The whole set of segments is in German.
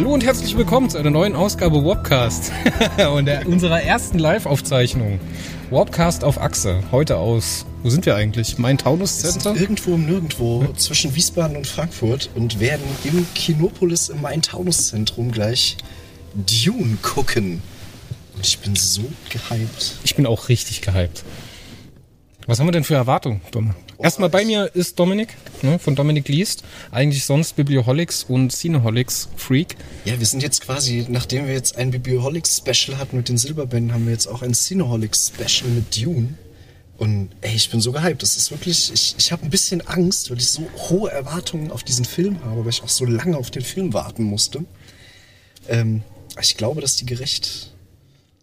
Hallo und herzlich willkommen zu einer neuen Ausgabe Warpcast und der, unserer ersten Live-Aufzeichnung. Warpcast auf Achse. Heute aus, wo sind wir eigentlich? Main Taunus Center? Irgendwo im Nirgendwo zwischen Wiesbaden und Frankfurt und werden im Kinopolis im Main Taunus Zentrum gleich Dune gucken. Und ich bin so gehypt. Ich bin auch richtig gehypt. Was haben wir denn für Erwartungen, Dom? Erstmal bei mir ist Dominik, ne, von Dominik Liest. Eigentlich sonst Biblioholics und Cineholics Freak. Ja, wir sind jetzt quasi, nachdem wir jetzt ein Biblioholics Special hatten mit den Silberbänden, haben wir jetzt auch ein Cineholics Special mit Dune. Und ey, ich bin so gehypt. Das ist wirklich, ich, ich habe ein bisschen Angst, weil ich so hohe Erwartungen auf diesen Film habe, weil ich auch so lange auf den Film warten musste. Ähm, ich glaube, dass die gerecht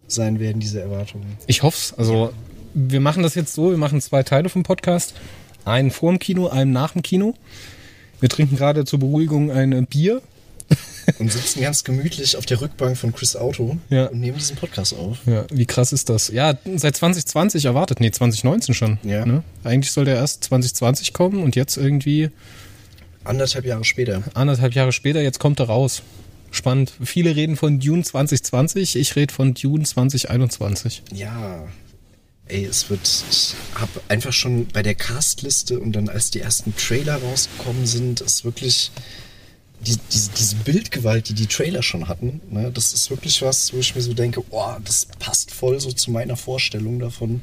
sein werden, diese Erwartungen. Ich hoffe es. Also, wir machen das jetzt so, wir machen zwei Teile vom Podcast. Einen vor dem Kino, einen nach dem Kino. Wir trinken gerade zur Beruhigung ein Bier. Und sitzen ganz gemütlich auf der Rückbank von Chris Auto Ja. und nehmen diesen Podcast auf. Ja, wie krass ist das? Ja, seit 2020 erwartet. Nee, 2019 schon. Ja. Ne? Eigentlich sollte er erst 2020 kommen und jetzt irgendwie Anderthalb Jahre später. anderthalb Jahre später, jetzt kommt er raus. Spannend. Viele reden von Dune 2020, ich rede von Dune 2021. Ja. Ey, es wird. Ich habe einfach schon bei der Castliste und dann als die ersten Trailer rausgekommen sind, ist wirklich. Die, diese, diese Bildgewalt, die die Trailer schon hatten, ne, das ist wirklich was, wo ich mir so denke, oh, das passt voll so zu meiner Vorstellung davon,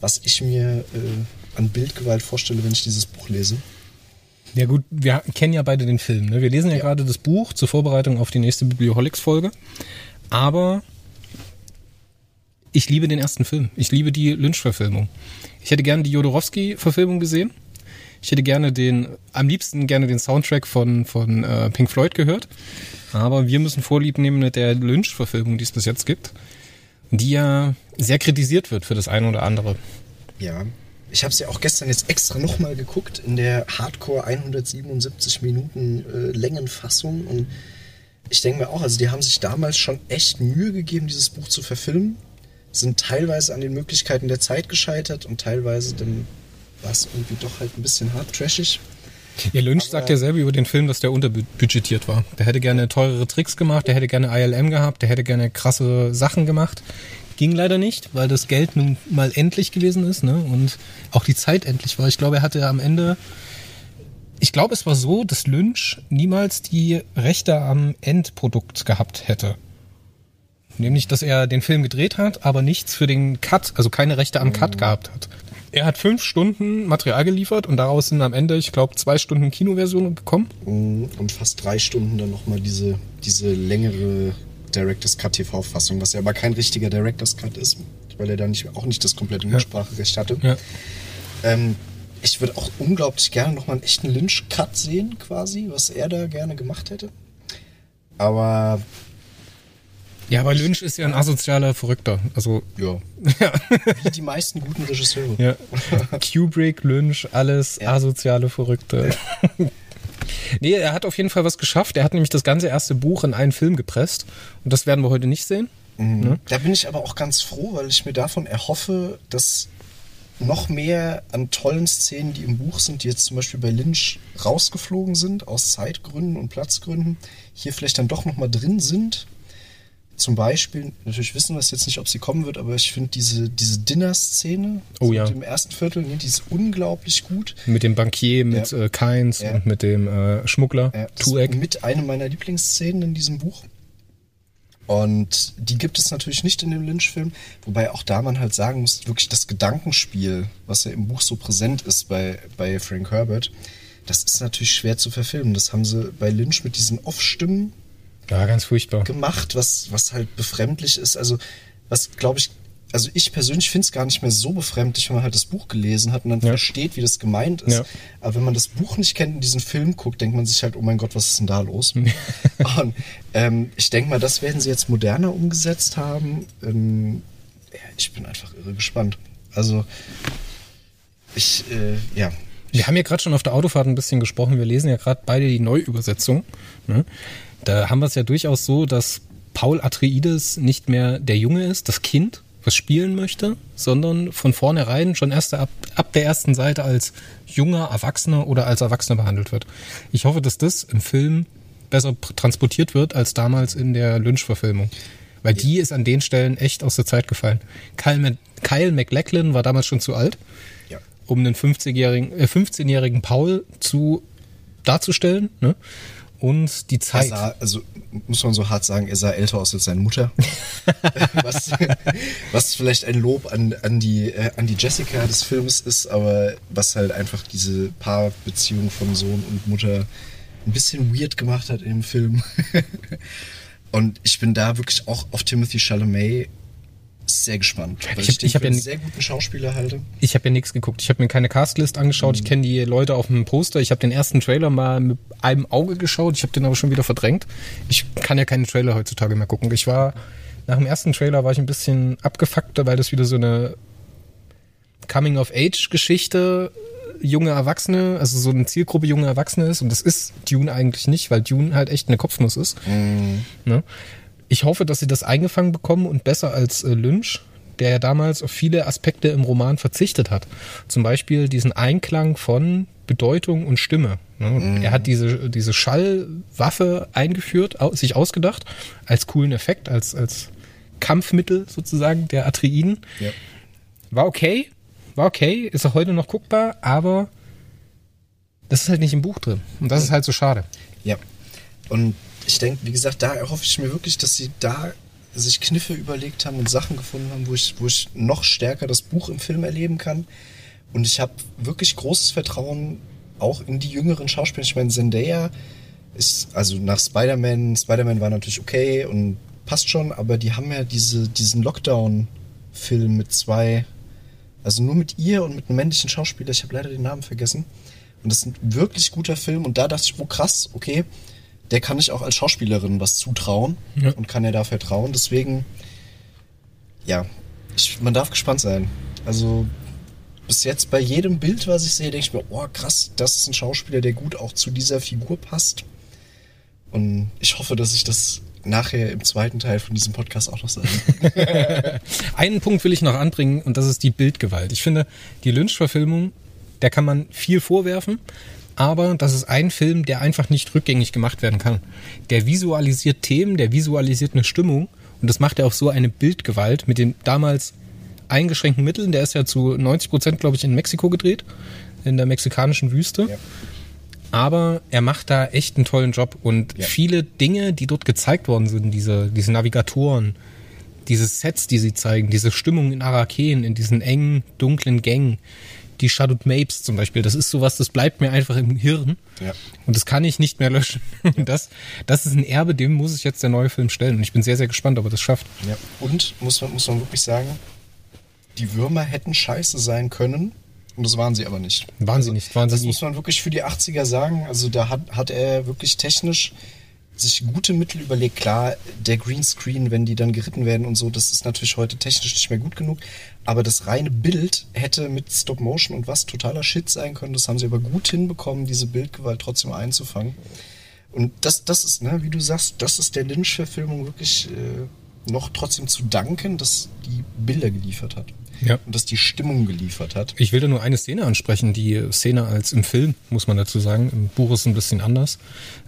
was ich mir äh, an Bildgewalt vorstelle, wenn ich dieses Buch lese. Ja gut, wir kennen ja beide den Film. Ne? Wir lesen ja, Ja. gerade das Buch zur Vorbereitung auf die nächste Biblioholics-Folge. Aber ich liebe den ersten Film. Ich liebe die Lynch-Verfilmung. Ich hätte gerne die Jodorowsky-Verfilmung gesehen. Ich hätte gerne den, am liebsten gerne den Soundtrack von, von äh, Pink Floyd gehört. Aber wir müssen Vorlieb nehmen mit der Lynch-Verfilmung, die es bis jetzt gibt. Die ja sehr kritisiert wird für das eine oder andere. Ja. Ich habe es ja auch gestern jetzt extra nochmal geguckt in der Hardcore 177 Minuten äh, Längenfassung und ich denke mir auch, also die haben sich damals schon echt Mühe gegeben, dieses Buch zu verfilmen, sind teilweise an den Möglichkeiten der Zeit gescheitert und teilweise dann war es irgendwie doch halt ein bisschen hart trashig. Ja, Lynch Aber- sagt ja selber über den Film, dass der unterbudgetiert war. Der hätte gerne teurere Tricks gemacht, der hätte gerne ILM gehabt, der hätte gerne krasse Sachen gemacht. Ging leider nicht, weil das Geld nun mal endlich gewesen ist, ne? Und auch die Zeit endlich war. Ich glaube, er hatte am Ende. Ich glaube, es war so, dass Lynch niemals die Rechte am Endprodukt gehabt hätte. Nämlich, dass er den Film gedreht hat, aber nichts für den Cut, also keine Rechte am Cut gehabt hat. Er hat fünf Stunden Material geliefert und daraus sind am Ende, ich glaube, zwei Stunden Kinoversion gekommen. Und fast drei Stunden dann nochmal diese, diese längere Director's Cut TV-Fassung, was ja aber kein richtiger Director's Cut ist, weil er da nicht, auch nicht das komplette Mitspracherecht hatte. Ja. Ähm, ich würde auch unglaublich gerne nochmal einen echten Lynch-Cut sehen, quasi, was er da gerne gemacht hätte. Aber Ja, aber Lynch ist ja ein asozialer Verrückter. Also, ja, ja. wie die meisten guten Regisseure. ja. Kubrick, Lynch, alles Ja. asoziale Verrückte. nee, er hat auf jeden Fall was geschafft. Er hat nämlich das ganze erste Buch in einen Film gepresst. Und das werden wir heute nicht sehen. Mhm. Da bin ich aber auch ganz froh, weil ich mir davon erhoffe, dass noch mehr an tollen Szenen, die im Buch sind, die jetzt zum Beispiel bei Lynch rausgeflogen sind, aus Zeitgründen und Platzgründen, hier vielleicht dann doch nochmal drin sind. Zum Beispiel, natürlich wissen wir es jetzt nicht, ob sie kommen wird, aber ich finde diese, diese Dinner-Szene Oh so ja. mit dem ersten Viertel, ne, die ist unglaublich gut. Mit dem Bankier, mit Ja. äh, Keins Ja. und mit dem äh, Schmuggler, Ja, mit einer meiner Lieblingsszenen in diesem Buch. Und die gibt es natürlich nicht in dem Lynch-Film, wobei auch da man halt sagen muss, wirklich das Gedankenspiel, was ja im Buch so präsent ist bei, bei Frank Herbert, das ist natürlich schwer zu verfilmen. Das haben sie bei Lynch mit diesen Off-Stimmen Ja, ganz furchtbar. gemacht, was, was halt befremdlich ist. Also, was glaube ich, also ich persönlich finde es gar nicht mehr so befremdlich, wenn man halt das Buch gelesen hat und dann Ja. versteht, wie das gemeint ist. Ja. Aber wenn man das Buch nicht kennt und diesen Film guckt, denkt man sich halt, oh mein Gott, was ist denn da los? und ähm, ich denke mal, das werden sie jetzt moderner umgesetzt haben. Ähm, ja, ich bin einfach irre gespannt. Also, ich, äh, ja. Wir haben ja gerade schon auf der Autofahrt ein bisschen gesprochen. Wir lesen ja gerade beide die Neuübersetzung. Ne? Da haben wir es ja durchaus so, dass Paul Atreides nicht mehr der Junge ist, das Kind, was spielen möchte, sondern von vornherein schon erst ab, ab der ersten Seite als junger Erwachsener oder als Erwachsener behandelt wird. Ich hoffe, dass das im Film besser transportiert wird als damals in der Lynch-Verfilmung. Weil die ist an den Stellen echt aus der Zeit gefallen. Kyle, Kyle MacLachlan war damals schon zu alt. Um einen 50-jährigen, äh, 15-jährigen Paul zu darzustellen. Ne? Und die Er Zeit. sah, also muss man so hart sagen, er sah älter aus als seine Mutter. was, was vielleicht ein Lob an, an, die, äh, an die Jessica des Films ist, aber was halt einfach diese Paarbeziehung von Sohn und Mutter ein bisschen weird gemacht hat im Film. und ich bin da wirklich auch auf Timothy Chalamet sehr gespannt, weil Ich ich, ich hab für ja sehr guten Schauspieler halte. Ich habe ja nichts geguckt. Ich habe mir keine Castlist angeschaut. Ich kenne die Leute auf dem Poster. Ich habe den ersten Trailer mal mit einem Auge geschaut. Ich habe den aber schon wieder verdrängt. Ich kann ja keine Trailer heutzutage mehr gucken. Ich war nach dem ersten Trailer war ich ein bisschen abgefuckter, weil das wieder so eine Coming-of-Age-Geschichte junge Erwachsene, also so eine Zielgruppe junge Erwachsene ist. Und das ist Dune eigentlich nicht, weil Dune halt echt eine Kopfnuss ist. Ne? Ich hoffe, dass sie das eingefangen bekommen und besser als äh, Lynch, der ja damals auf viele Aspekte im Roman verzichtet hat. Zum Beispiel diesen Einklang von Bedeutung und Stimme. Ne? Er hat diese, diese Schallwaffe eingeführt, au sich ausgedacht, als coolen Effekt, als, als Kampfmittel sozusagen der Atreiden. Ja. War okay, war okay, ist auch heute noch guckbar, aber das ist halt nicht im Buch drin. Und das ist halt so schade. Ja. Und ich denke, wie gesagt, da erhoffe ich mir wirklich, dass sie da sich Kniffe überlegt haben und Sachen gefunden haben, wo ich, wo ich noch stärker das Buch im Film erleben kann. Und ich habe wirklich großes Vertrauen auch in die jüngeren Schauspieler. Ich meine, Zendaya ist, also nach Spider-Man, Spider-Man war natürlich okay und passt schon, aber die haben ja diese, diesen Lockdown-Film mit zwei, also nur mit ihr und mit einem männlichen Schauspieler, ich habe leider den Namen vergessen. Und das ist ein wirklich guter Film und da dachte ich, oh krass, okay, der kann ich auch als Schauspielerin was zutrauen Ja. und kann ja da vertrauen. Deswegen, ja, ich, man darf gespannt sein. Also bis jetzt bei jedem Bild, was ich sehe, denke ich mir, oh krass, das ist ein Schauspieler, der gut auch zu dieser Figur passt. Und ich hoffe, dass ich das nachher im zweiten Teil von diesem Podcast auch noch sage. Einen Punkt will ich noch anbringen und das ist die Bildgewalt. Ich finde, die Lynch-Verfilmung, der kann man viel vorwerfen, aber das ist ein Film, der einfach nicht rückgängig gemacht werden kann. Der visualisiert Themen, der visualisiert eine Stimmung und das macht er auf so eine Bildgewalt mit den damals eingeschränkten Mitteln. Der ist ja zu 90 Prozent, glaube ich, in Mexiko gedreht, in der mexikanischen Wüste. Ja. Aber er macht da echt einen tollen Job und Ja. viele Dinge, die dort gezeigt worden sind, diese, diese Navigatoren, diese Sets, die sie zeigen, diese Stimmung in Araken, in diesen engen, dunklen Gängen, die Shadowed Mapes zum Beispiel, das ist sowas, das bleibt mir einfach im Hirn Ja. und das kann ich nicht mehr löschen. Und das, das ist ein Erbe, dem muss sich jetzt der neue Film stellen und ich bin sehr, sehr gespannt, ob er das schafft. Ja. Und muss man, muss man wirklich sagen, die Würmer hätten scheiße sein können und das waren sie aber nicht. Waren sie nicht, waren sie Das nie. muss man wirklich für die 80er sagen. Also da hat, hat er wirklich technisch sich gute Mittel überlegt. Klar, der Greenscreen, wenn die dann geritten werden und so, das ist natürlich heute technisch nicht mehr gut genug. Aber das reine Bild hätte mit Stop Motion und was totaler Shit sein können. Das haben sie aber gut hinbekommen, diese Bildgewalt trotzdem einzufangen. Und das, das ist, ne, wie du sagst, das ist der Lynch-Verfilmung wirklich äh, noch trotzdem zu danken, dass die Bilder geliefert hat. Ja. Und dass die Stimmung geliefert hat. Ich will da nur eine Szene ansprechen, die Szene als im Film, muss man dazu sagen. Im Buch ist es ein bisschen anders.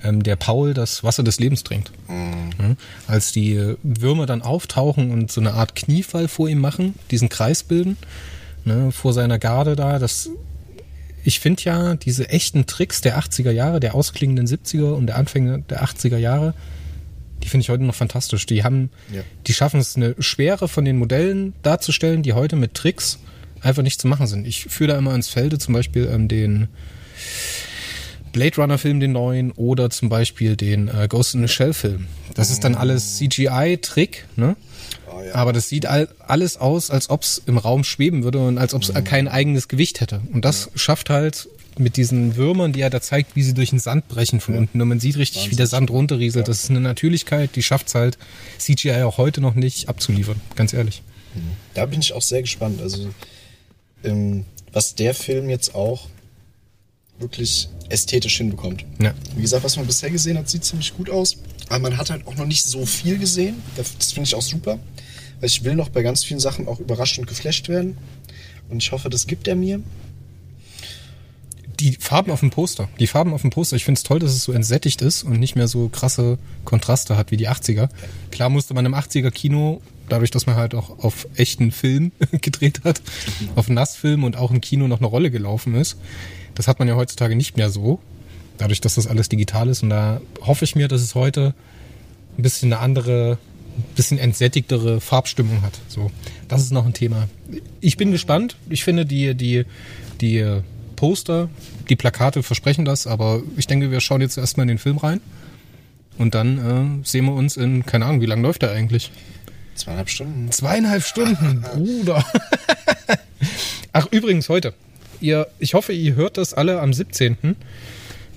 Ähm, der Paul das Wasser des Lebens trinkt. Mhm. Als die äh, Würmer dann auftauchen und so eine Art Kniefall vor ihm machen, diesen Kreis bilden, ne, vor seiner Garde da, das ich finde ja diese echten Tricks der 80er Jahre, der ausklingenden 70er und der Anfänge der 80er Jahre, die finde ich heute noch fantastisch. Die haben, Ja. die schaffen es, eine Schwere von den Modellen darzustellen, die heute mit Tricks einfach nicht zu machen sind. Ich führe da immer ins Felde zum Beispiel ähm, den Blade Runner Film, den neuen, oder zum Beispiel den äh, Ghost in the Shell Film. Das ist dann alles CGI-Trick, ne? Oh ja. Aber das sieht all, alles aus, als ob es im Raum schweben würde und als ob es kein eigenes Gewicht hätte. Und das schafft halt mit diesen Würmern, die er da zeigt, wie sie durch den Sand brechen von unten. Und man sieht richtig, wie der Sand runterrieselt. Das ist eine Natürlichkeit, die schafft es halt CGI auch heute noch nicht abzuliefern. Ganz ehrlich. Da bin ich auch sehr gespannt. Also, ähm, was der Film jetzt auch wirklich ästhetisch hinbekommt. Ja. Wie gesagt, was man bisher gesehen hat, sieht ziemlich gut aus. Aber man hat halt auch noch nicht so viel gesehen. Das das finde ich auch super. Weil ich will noch bei ganz vielen Sachen auch überrascht und geflasht werden. Und ich hoffe, das gibt er mir. Die Farben auf dem Poster. Die Farben auf dem Poster. Ich finde es toll, dass es so entsättigt ist und nicht mehr so krasse Kontraste hat wie die 80er. Klar musste man im 80er Kino, dadurch, dass man halt auch auf echten Film gedreht hat, auf Nassfilm und auch im Kino noch eine Rolle gelaufen ist. Das hat man ja heutzutage nicht mehr so. Dadurch, dass das alles digital ist. Und da hoffe ich mir, dass es heute ein bisschen eine andere, ein bisschen entsättigtere Farbstimmung hat. So, das ist noch ein Thema. Ich bin gespannt. Ich finde die, die, die Poster, die Plakate versprechen das, aber ich denke, wir schauen jetzt erstmal in den Film rein. Und dann äh, sehen wir uns in, keine Ahnung, wie lange läuft der eigentlich? Zweieinhalb Stunden. Zweieinhalb Stunden, Bruder. Ach, übrigens heute. Ihr, ich hoffe, ihr hört das alle am 17.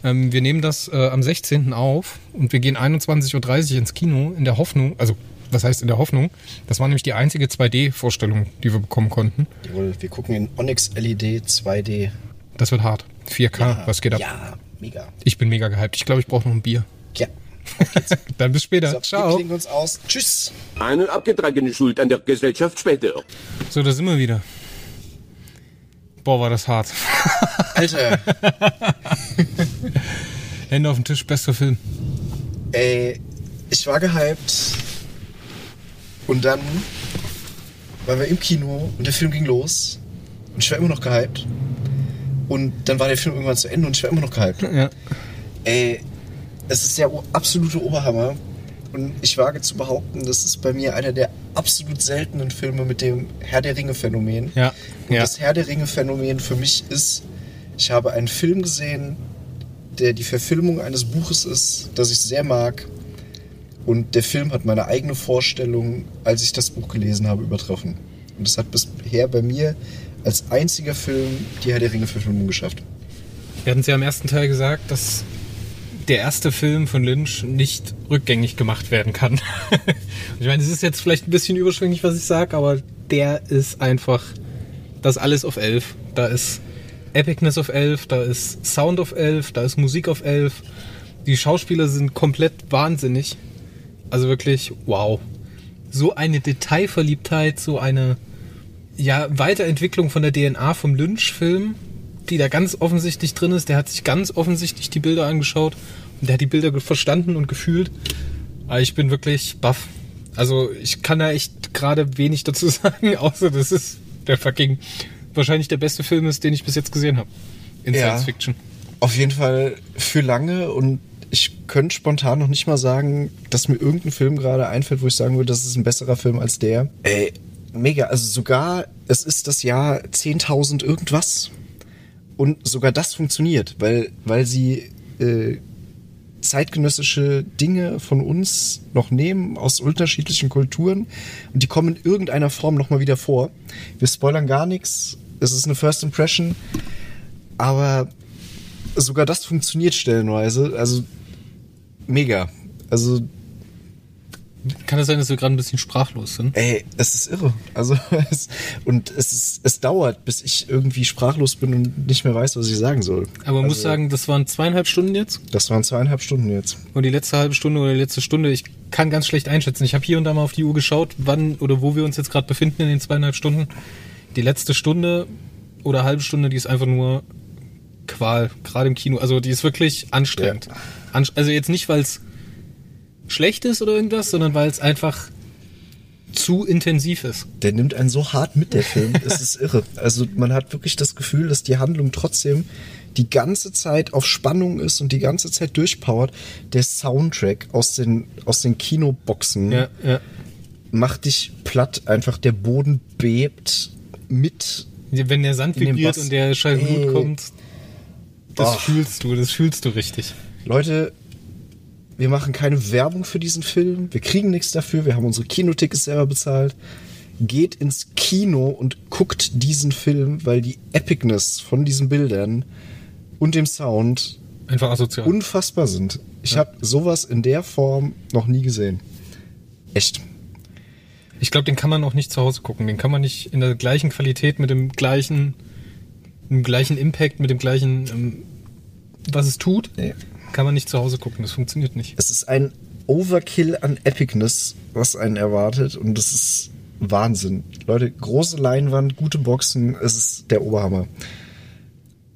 Ähm, wir nehmen das äh, am 16. auf und wir gehen 21.30 Uhr ins Kino in der Hoffnung, also was heißt in der Hoffnung? Das war nämlich die einzige 2D-Vorstellung, die wir bekommen konnten. Jawohl, wir gucken in Onyx LED 2D. Das wird hart. 4K, was geht ab? Ja, mega. Ich bin mega gehypt. Ich glaube, ich brauche noch ein Bier. Ja. Dann bis später. So, wir Ciao. klingen uns aus. Tschüss. Eine abgetragene Schuld an der Gesellschaft später. So, da sind wir wieder. Boah, war das hart. Alter, Hände auf den Tisch, bester Film. ey, ich war gehypt. Und dann waren wir im Kino und der Film ging los. Und ich war immer noch gehypt. Und dann war der Film irgendwann zu Ende und ich war immer noch gehypt. Ja. Ey, es ist der absolute Oberhammer. Und ich wage zu behaupten, das ist bei mir einer der absolut seltenen Filme mit dem Herr der Ringe-Phänomen. Ja, Und ja. das Herr der Ringe-Phänomen für mich ist, ich habe einen Film gesehen, der die Verfilmung eines Buches ist, das ich sehr mag. Und der Film hat meine eigene Vorstellung, als ich das Buch gelesen habe, übertroffen. Und das hat bisher bei mir als einziger Film die Herr der Ringe-Verfilmung geschafft. Wir hatten es ja im ersten Teil gesagt, dass der erste Film von Lynch nicht rückgängig gemacht werden kann. ich meine, es ist jetzt vielleicht ein bisschen überschwänglich, was ich sage, aber der ist einfach das alles auf elf. Da ist Epicness auf elf, da ist Sound auf elf, da ist Musik auf elf. Die Schauspieler sind komplett wahnsinnig. Also wirklich, wow. So eine Detailverliebtheit, so eine ja, Weiterentwicklung von der DNA vom Lynch-Film, die da ganz offensichtlich drin ist. Der hat sich ganz offensichtlich die Bilder angeschaut und der hat die Bilder verstanden und gefühlt. Aber ich bin wirklich baff. Also ich kann da echt gerade wenig dazu sagen, außer das ist der fucking wahrscheinlich der beste Film ist, den ich bis jetzt gesehen habe. In Ja. Science Fiction. Auf jeden Fall für lange und ich könnte spontan noch nicht mal sagen, dass mir irgendein Film gerade einfällt, wo ich sagen würde, das ist ein besserer Film als der. Ey, mega. Also sogar, es ist das Jahr 10.000 irgendwas. Und sogar das funktioniert, weil, weil sie äh, zeitgenössische Dinge von uns noch nehmen aus unterschiedlichen Kulturen und die kommen in irgendeiner Form nochmal wieder vor. Wir spoilern gar nichts. Es ist eine First Impression. Aber sogar das funktioniert stellenweise. Also mega. Also, Kann es sein, dass wir gerade ein bisschen sprachlos sind? ey, es ist irre. Also, es, und es ist, es dauert, bis ich irgendwie sprachlos bin und nicht mehr weiß, was ich sagen soll. Aber man muss Also, sagen, das waren zweieinhalb Stunden jetzt. Das waren zweieinhalb Stunden jetzt. Und die letzte halbe Stunde oder die letzte Stunde, ich kann ganz schlecht einschätzen. Ich habe hier und da mal auf die Uhr geschaut, wann oder wo wir uns jetzt gerade befinden in den zweieinhalb Stunden. Die letzte Stunde oder halbe Stunde, die ist einfach nur Qual, gerade im Kino. Also die ist wirklich anstrengend. Anst also jetzt nicht, weil es schlecht ist oder irgendwas, sondern weil es einfach zu intensiv ist. Der nimmt einen so hart mit, der Film. Es ist irre. Also man hat wirklich das Gefühl, dass die Handlung trotzdem die ganze Zeit auf Spannung ist und die ganze Zeit durchpowert. Der Soundtrack aus den, aus den Kinoboxen Ja, ja. macht dich platt. Einfach der Boden bebt mit. Wenn der Sand vibriert und der scheiß Blut kommt, das Boah. fühlst du, das fühlst du richtig. Leute, wir machen keine Werbung für diesen Film. Wir kriegen nichts dafür. Wir haben unsere Kinotickets selber bezahlt. Geht ins Kino und guckt diesen Film, weil die Epicness von diesen Bildern und dem Sound Einfach asozial. unfassbar sind. Ich habe sowas in der Form noch nie gesehen. Echt. Ich glaube, den kann man auch nicht zu Hause gucken. Den kann man nicht in der gleichen Qualität, mit dem gleichen, dem gleichen Impact, mit dem gleichen, ähm, was es tut, Nee. Kann man nicht zu Hause gucken. Das funktioniert nicht. Es ist ein Overkill an Epicness, was einen erwartet. Und das ist Wahnsinn. Leute, große Leinwand, gute Boxen, es ist der Oberhammer.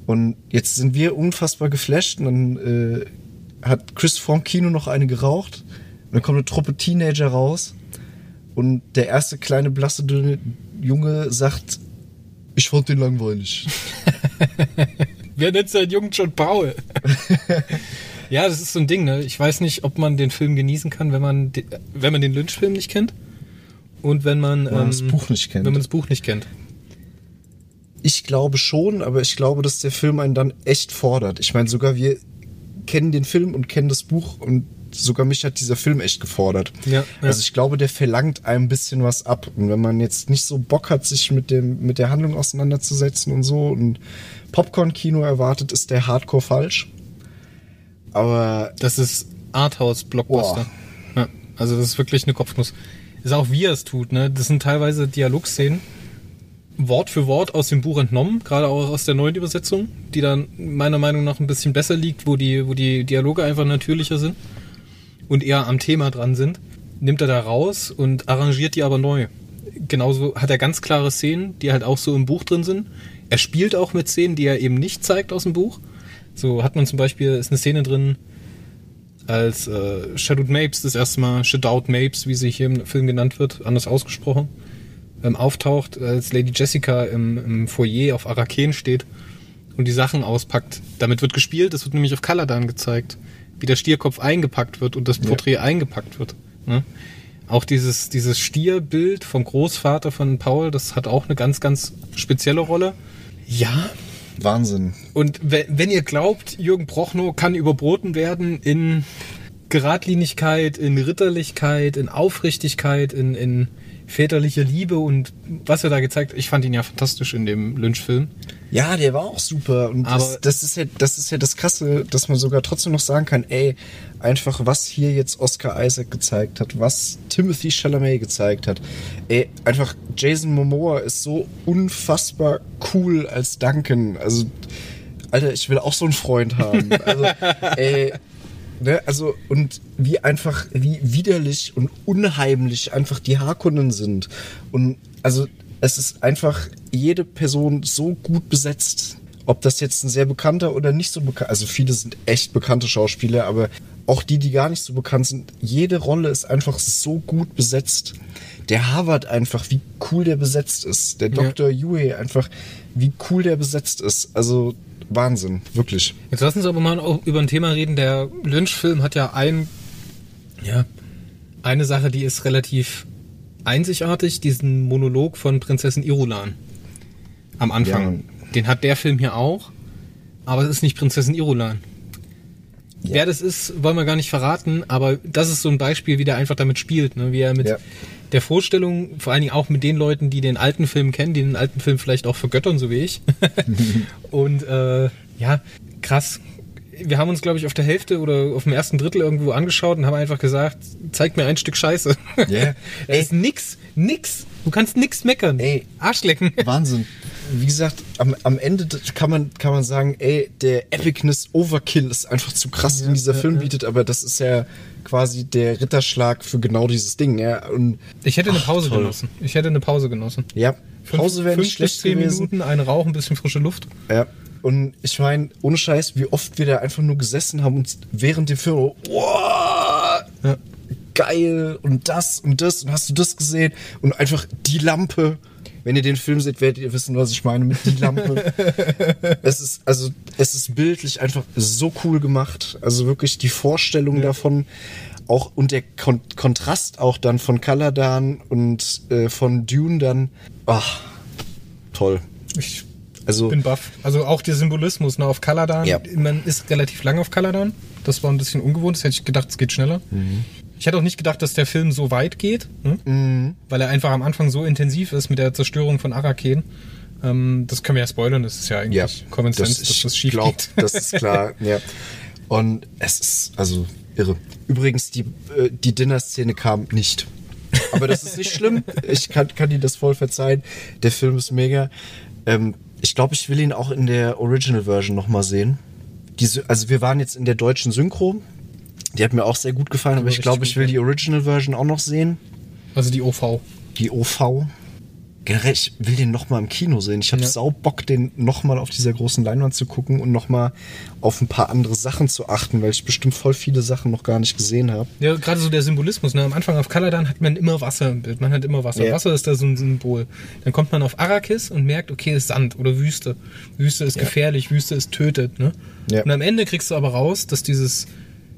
Und jetzt sind wir unfassbar geflasht und dann äh, hat Chris vorm Kino noch eine geraucht und dann kommt eine Truppe Teenager raus und der erste kleine blasse dünne Junge sagt, ich fand den langweilig. Wer nennt seinen Jungen John Paul? ja, das ist so ein Ding, ne? Ich weiß nicht, ob man den Film genießen kann, wenn man, de- wenn man den Lynch-Film nicht kennt. Und wenn man, man ähm, das Buch nicht kennt. Wenn man das Buch nicht kennt. Ich glaube schon, aber ich glaube, dass der Film einen dann echt fordert. Ich meine, sogar wir kennen den Film und kennen das Buch und sogar mich hat dieser Film echt gefordert. Ja, ja. Also ich glaube, der verlangt einem ein bisschen was ab. Und wenn man jetzt nicht so Bock hat, sich mit dem mit der Handlung auseinanderzusetzen und so und Popcorn-Kino erwartet, ist der Hardcore falsch. Aber Das ist Arthouse-Blockbuster. Ja, also das ist wirklich eine Kopfnuss. Ist auch wie er es tut, ne? Das sind teilweise Dialogszenen, Wort für Wort aus dem Buch entnommen, gerade auch aus der neuen Übersetzung, die dann meiner Meinung nach ein bisschen besser liegt, wo die, wo die Dialoge einfach natürlicher sind und eher am Thema dran sind. Nimmt er da raus und arrangiert die aber neu. Genauso hat er ganz klare Szenen, die halt auch so im Buch drin sind. Er spielt auch mit Szenen, die er eben nicht zeigt aus dem Buch. So hat man zum Beispiel, ist eine Szene drin, als äh, Shadowed Mapes das erste Mal, Shadowed Mapes, wie sie hier im Film genannt wird, anders ausgesprochen, ähm, auftaucht, als Lady Jessica im, im Foyer auf Araken steht und die Sachen auspackt. Damit wird gespielt, das wird nämlich auf Caladan gezeigt, wie der Stierkopf eingepackt wird und das Porträt eingepackt wird. Ne? Auch dieses, dieses Stierbild vom Großvater von Paul, das hat auch eine ganz, ganz spezielle Rolle. Ja, Wahnsinn. und we- wenn ihr glaubt, Jürgen Prochnow kann überboten werden in Geradlinigkeit, in Ritterlichkeit, in Aufrichtigkeit, in, in väterliche Liebe und was er da gezeigt hat, ich fand ihn ja fantastisch in dem Lynch-Film. Ja, der war auch super. Und das, Aber- das, ist ja, das ist ja das Krasse, dass man sogar trotzdem noch sagen kann, ey, einfach was hier jetzt Oscar Isaac gezeigt hat, was Timothy Chalamet gezeigt hat. Ey, einfach Jason Momoa ist so unfassbar cool als Duncan. Also, Alter, ich will auch so einen Freund haben. Also, ey, Ne, also, und wie einfach, wie widerlich und unheimlich einfach die Harkonnen sind. Und also, es ist einfach jede Person so gut besetzt. Ob das jetzt ein sehr bekannter oder nicht so bekannt, also viele sind echt bekannte Schauspieler, aber auch die, die gar nicht so bekannt sind, jede Rolle ist einfach so gut besetzt. Der Harvard einfach, wie cool der besetzt ist. Der Dr. Yue einfach, wie cool der besetzt ist. Also, Wahnsinn, wirklich. Jetzt lassen Sie aber mal auch über ein Thema reden. Der Lynch-Film hat ja ein, ja, eine Sache, die ist relativ einzigartig, diesen Monolog von Prinzessin Irulan am Anfang. Den hat der Film hier auch, aber es ist nicht Prinzessin Irulan. Wer das ist, wollen wir gar nicht verraten, aber das ist so ein Beispiel, wie der einfach damit spielt, ne? wie er mit Ja. der Vorstellung, vor allen Dingen auch mit den Leuten, die den alten Film kennen, die den alten Film vielleicht auch vergöttern, so wie ich. Und äh, ja, krass. Wir haben uns, glaube ich, auf der Hälfte oder auf dem ersten Drittel irgendwo angeschaut und haben einfach gesagt, zeig mir ein Stück Scheiße. Ja. Es ist nix, nix. Du kannst nix meckern. Ey. Arschlecken. Wahnsinn. Wie gesagt, am, am Ende kann man, kann man sagen, ey, der Epicness Overkill ist einfach zu krass, den dieser Film bietet, aber das ist ja quasi der Ritterschlag für genau dieses Ding, ja. Und Ich hätte eine Pause toll. genossen. Ich hätte eine Pause genossen. ja, Pause wäre nicht schlecht zehn gewesen. Minuten, ein Rauch, ein bisschen frische Luft. Ja. Und ich meine, ohne Scheiß, wie oft wir da einfach nur gesessen haben und während dem Film, wow, Ja. Geil und das und das und hast du das gesehen und einfach die Lampe. Wenn ihr den Film seht, werdet ihr wissen, was ich meine mit die Lampe. es ist also es ist bildlich einfach so cool gemacht. Also wirklich die Vorstellung davon auch und der Kon Kontrast auch dann von Caladan und äh, von Dune dann. Ach, toll. Ich Also bin baff. Also auch der Symbolismus ne, auf Caladan. Ja. Man ist relativ lang auf Caladan. Das war ein bisschen ungewohnt. Das hätte ich gedacht, es geht schneller. Mhm. Ich hätte auch nicht gedacht, dass der Film so weit geht, ne? weil er einfach am Anfang so intensiv ist mit der Zerstörung von Araken. Ähm, das können wir ja spoilern. Das ist ja eigentlich Ja, Common Sense, dass das schief glaub, geht. Das ist klar, ja. Und es ist also irre. Übrigens, die, äh, die Dinner-Szene kam nicht. Aber das ist nicht schlimm. Ich kann, kann dir das voll verzeihen. Der Film ist mega. Ähm, ich glaube, ich will ihn auch in der Original-Version nochmal sehen. Diese, also wir waren jetzt in der deutschen Synchro. Die hat mir auch sehr gut gefallen, aber ich glaube, ich will die Original-Version auch noch sehen. Also die OV. Die OV. generell, ich will den nochmal im Kino sehen. Ich habe Ja. sau Bock, den nochmal auf dieser großen Leinwand zu gucken und nochmal auf ein paar andere Sachen zu achten, weil ich bestimmt voll viele Sachen noch gar nicht gesehen habe. Ja, gerade so der Symbolismus. Ne? Am Anfang auf Kaladan hat man immer Wasser im Bild. Man hat immer Wasser. Ja. Wasser ist da so ein Symbol. Dann kommt man auf Arrakis und merkt, okay, ist Sand oder Wüste. Wüste ist gefährlich, Wüste ist tötet. Ne? Ja. Und am Ende kriegst du aber raus, dass dieses,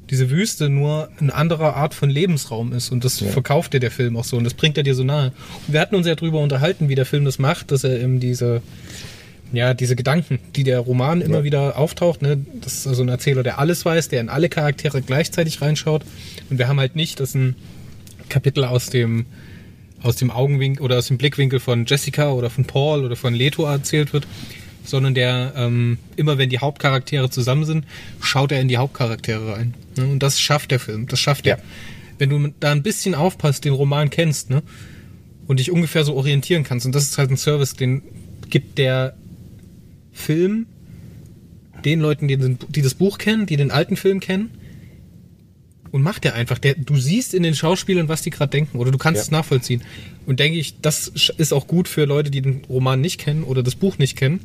diese Wüste nur eine andere Art von Lebensraum ist. Und das verkauft dir der Film auch so. Und das bringt er dir so nahe. Und wir hatten uns ja drüber unterhalten, wie der Film das macht, dass er eben diese ja, diese Gedanken, die der Roman immer Ja. wieder auftaucht, ne, das ist also ein Erzähler, der alles weiß, der in alle Charaktere gleichzeitig reinschaut. Und wir haben halt nicht, dass ein Kapitel aus dem aus dem Augenwinkel oder aus dem Blickwinkel von Jessica oder von Paul oder von Leto erzählt wird, sondern der ähm, immer wenn die Hauptcharaktere zusammen sind, schaut er in die Hauptcharaktere rein. Ne? Und das schafft der Film, das schafft Ja. er. Wenn du da ein bisschen aufpasst, den Roman kennst, ne, und dich ungefähr so orientieren kannst, und das ist halt ein Service, den gibt der Film den Leuten, die, den, die das Buch kennen, die den alten Film kennen, und macht der einfach. Der, du siehst in den Schauspielern, was die gerade denken, oder du kannst Ja. es nachvollziehen. Und denke ich, das ist auch gut für Leute, die den Roman nicht kennen oder das Buch nicht kennen,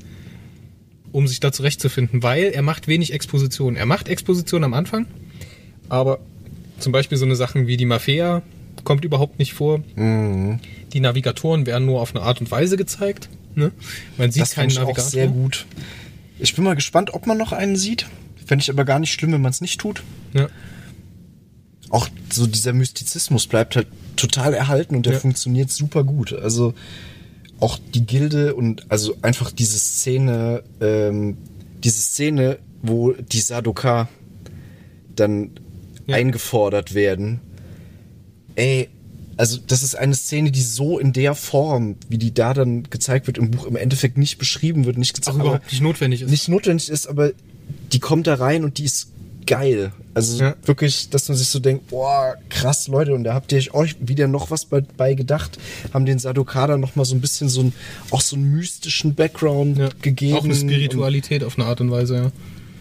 um sich da zurechtzufinden, weil er macht wenig Exposition. Er macht Exposition am Anfang, aber zum Beispiel so eine Sachen wie die Mafia kommt überhaupt nicht vor. Die Navigatoren werden nur auf eine Art und Weise gezeigt. Ne? Man sieht Das keinen ich auch Navigator. sehr gut. Ich bin mal gespannt, ob man noch einen sieht. Fände ich aber gar nicht schlimm, wenn man es nicht tut. Ja. Auch so dieser Mystizismus bleibt halt total erhalten und der Ja. funktioniert super gut. Also auch die Gilde und also einfach diese Szene, ähm, diese Szene, wo die Sadoka dann Ja. eingefordert werden. Ey, also das ist eine Szene, die so in der Form, wie die da dann gezeigt wird im Buch, im Endeffekt nicht beschrieben wird, nicht Auch gezeigt überhaupt nicht notwendig ist. nicht notwendig ist, aber die kommt da rein und die ist geil. Also Ja. wirklich, dass man sich so denkt, boah, krass, Leute, und da habt ihr euch wieder noch was bei, bei gedacht, haben den Sadokada noch mal so ein bisschen so ein, auch so einen mystischen Background ja. gegeben. Auch eine Spiritualität auf eine Art und Weise, ja. Und,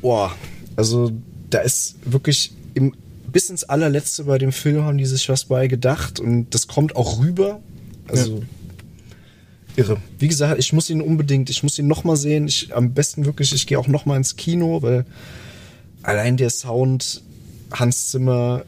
boah, also da ist wirklich im, bis ins allerletzte bei dem Film haben die sich was bei gedacht und das kommt auch rüber. Also irre. Wie gesagt, ich muss ihn unbedingt, ich muss ihn noch mal sehen. Ich, am besten wirklich, ich gehe auch noch mal ins Kino, weil allein der Sound, Hans Zimmer,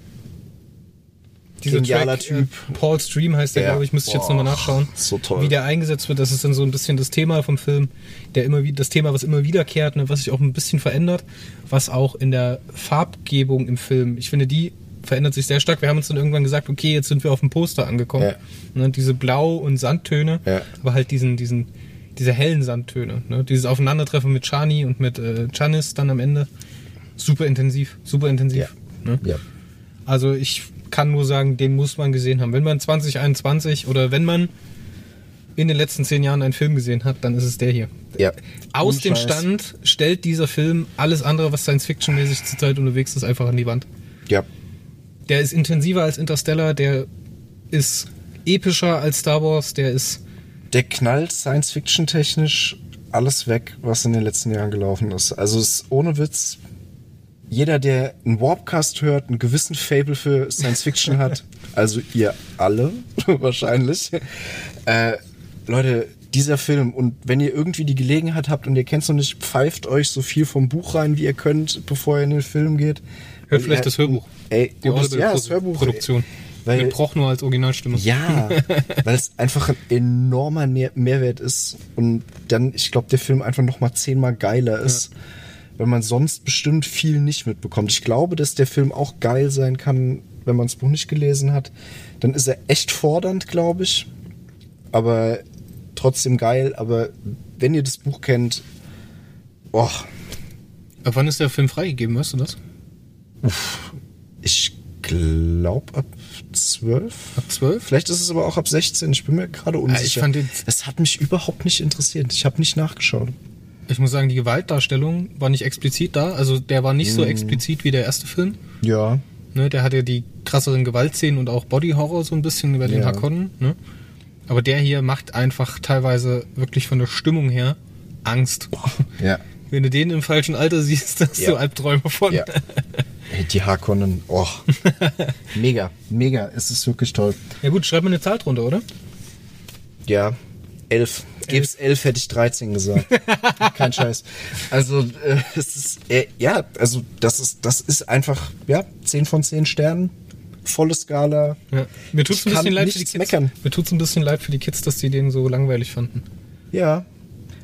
genialer Track, Typ. Äh, Paul Stream heißt der, Ja. glaube ich, müsste ich jetzt nochmal nachschauen. so toll. Wie der eingesetzt wird, das ist dann so ein bisschen das Thema vom Film, der immer wieder, das Thema, was immer wiederkehrt, ne, was sich auch ein bisschen verändert, was auch in der Farbgebung im Film, ich finde, die verändert sich sehr stark. Wir haben uns dann irgendwann gesagt, okay, jetzt sind wir auf dem Poster angekommen. Ja. Ne, diese Blau- und Sandtöne, Ja. aber halt diesen, diesen, diese hellen Sandtöne. Ne? Dieses Aufeinandertreffen mit Chani und mit äh, Chanis dann am Ende. Super intensiv, super intensiv. Ne? ja. Also ich kann nur sagen, den muss man gesehen haben. Wenn man 2021 oder wenn man in den letzten zehn Jahren einen Film gesehen hat, dann ist es der hier. ja. Aus dem. Stand stellt dieser Film alles andere, was Science-Fiction-mäßig zurzeit unterwegs ist, einfach an die Wand. Ja. Der ist intensiver als Interstellar, der ist epischer als Star Wars, der ist Der knallt Science-Fiction-technisch alles weg, was in den letzten Jahren gelaufen ist. Also es ist ohne Witz. Jeder, der einen Warpcast hört, einen gewissen Fable für Science-Fiction hat, also ihr alle wahrscheinlich, äh, Leute, dieser Film und wenn ihr irgendwie die Gelegenheit habt und ihr kennt es noch nicht, pfeift euch so viel vom Buch rein, wie ihr könnt, bevor ihr in den Film geht. Hört vielleicht ihr- das Hörbuch. Ey, die müsst- ja, das Hörbuch. Produktion. Weil- Mit Prochnow als Originalstimme. Ja, weil es einfach ein enormer Nähr- Mehrwert ist und dann, ich glaube, der Film einfach noch mal zehnmal geiler ist, weil man sonst bestimmt viel nicht mitbekommt. Ich glaube, dass der Film auch geil sein kann, wenn man das Buch nicht gelesen hat. Dann ist er echt fordernd, glaube ich, aber trotzdem geil. Aber wenn ihr das Buch kennt, boah, Ab wann ist der Film freigegeben, weißt du das? ich glaube ab 12. Ab 12? Vielleicht ist es aber auch ab 16. Ich bin mir gerade unsicher. ich fand den- es hat mich überhaupt nicht interessiert. Ich habe nicht nachgeschaut. Ich muss sagen, die Gewaltdarstellung war nicht explizit da. Also der war nicht so Mhm. explizit wie der erste Film. Ja. Ne, der hatte die krasseren Gewaltszenen und auch Body Horror so ein bisschen über den Ja. Hakonnen. Ne? Aber der hier macht einfach teilweise wirklich von der Stimmung her Angst. Ja. Wenn du den im falschen Alter siehst, hast Ja. du Albträume von. Ja. Die Harkonnen, oh. mega, mega. Es ist wirklich toll. Ja gut, schreib mir eine Zahl drunter, oder? Ja. Elf. Gib's elf, hätte ich 13 gesagt. Kein Scheiß. Also, äh, es ist, äh, ja, also, das ist, das ist einfach, ja, 10 von 10 Sternen. Volle Skala. Ja. Mir tut's Ich ein bisschen leid für die Kids. meckern. Mir tut's ein bisschen leid für die Kids, dass die den so langweilig fanden. Ja.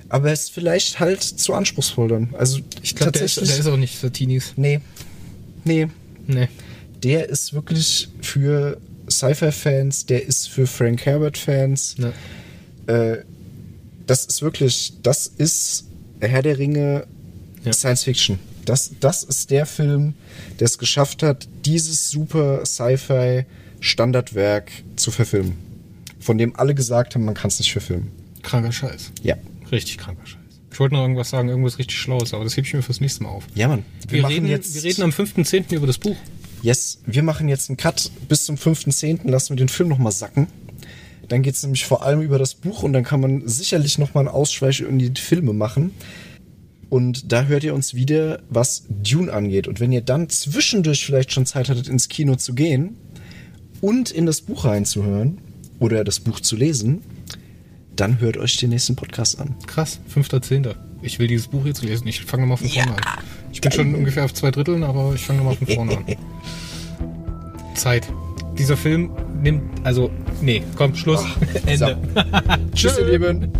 Aber es ist vielleicht halt zu anspruchsvoll dann. Also, Ich glaube, der, der ist auch nicht für Teenies. nee. Nee. Nee. Der ist wirklich für Sci-Fi-Fans, der ist für Frank Herbert-Fans. Ne. Äh, das ist wirklich, das ist Herr der Ringe Ja. Science Fiction. Das, das ist der Film, der es geschafft hat, dieses super Sci-Fi Standardwerk zu verfilmen. Von dem alle gesagt haben, man kann es nicht verfilmen. Kranker Scheiß. Ja. Richtig kranker Scheiß. Ich wollte noch irgendwas sagen, irgendwas richtig Schlaues, aber das hebe ich mir fürs nächste Mal auf. Ja, Mann. Wir, reden, wir reden am 5.10. über das Buch. Yes, wir machen jetzt einen Cut bis zum 5.10. Lassen wir den Film nochmal sacken. Dann geht's nämlich vor allem über das Buch und dann kann man sicherlich nochmal einen Ausschweich in die Filme machen. Und da hört ihr uns wieder, was Dune angeht. Und wenn ihr dann zwischendurch vielleicht schon Zeit hattet, ins Kino zu gehen und in das Buch reinzuhören oder das Buch zu lesen, dann hört euch den nächsten Podcast an. Krass, 5.10. Ich will dieses Buch jetzt lesen. Ich fange nochmal von vorne an. Ich bin geil. schon ungefähr auf zwei Dritteln, aber ich fange nochmal von vorne an. Zeit. Dieser Film nimmt, also, nee, komm, Schluss, Ende. Tschüss, ihr Lieben.